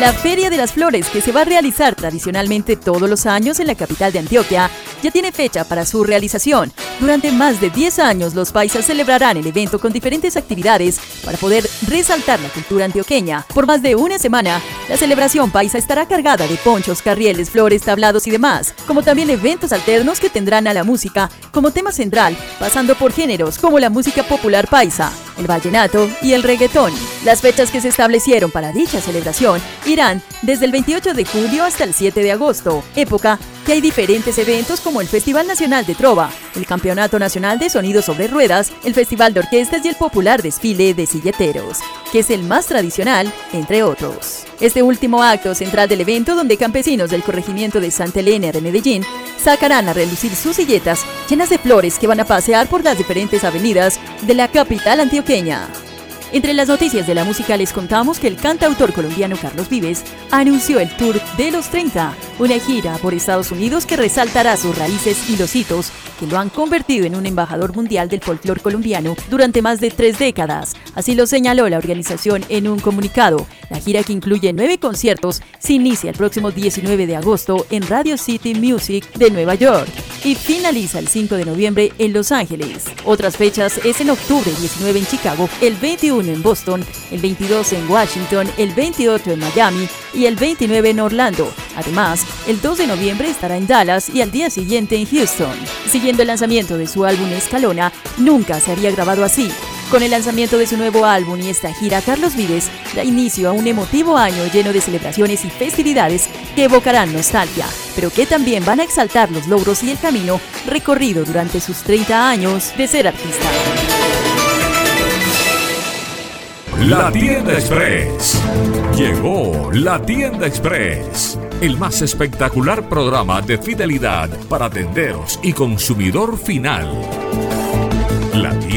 La Feria de las Flores, que se va a realizar tradicionalmente todos los años en la capital de Antioquia, ya tiene fecha para su realización. Durante más de 10 años, los paisas celebrarán el evento con diferentes actividades para poder resaltar la cultura antioqueña. Por más de una semana, la celebración paisa estará cargada de ponchos, carrieles, flores, tablados y demás, como también eventos alternos que tendrán a la música como tema central, pasando por géneros como la música popular paisa, el vallenato y el reggaetón. Las fechas que se establecieron para dicha celebración irán desde el 28 de julio hasta el 7 de agosto, época que hay diferentes eventos como el Festival Nacional de Trova, el Campeonato Nacional de Sonidos sobre Ruedas, el Festival de Orquestas y el popular desfile de silleteros, que es el más tradicional, entre otros. Este último acto central del evento, donde campesinos del corregimiento de Santa Elena de Medellín sacarán a relucir sus silletas llenas de flores que van a pasear por las diferentes avenidas de la capital antioqueña. Entre las noticias de la música les contamos que el cantautor colombiano Carlos Vives anunció el Tour de los 30, una gira por Estados Unidos que resaltará sus raíces y los hitos que lo han convertido en un embajador mundial del folclore colombiano durante más de tres décadas. Así lo señaló la organización en un comunicado. La gira que incluye nueve conciertos se inicia el próximo 19 de agosto en Radio City Music de Nueva York y finaliza el 5 de noviembre en Los Ángeles. Otras fechas es en octubre 19 en Chicago, el 21 en Boston, el 22 en Washington, el 28 en Miami y el 29 en Orlando. Además, el 2 de noviembre estará en Dallas y al día siguiente en Houston. Siguiendo el lanzamiento de su álbum Escalona, nunca se había grabado así. Con el lanzamiento de su nuevo álbum y esta gira, Carlos Vives da inicio a un emotivo año lleno de celebraciones y festividades que evocarán nostalgia, pero que también van a exaltar los logros y el camino recorrido durante sus 30 años de ser artista. La Tienda Express. Llegó la Tienda Express. El más espectacular programa de fidelidad para tenderos y consumidor final.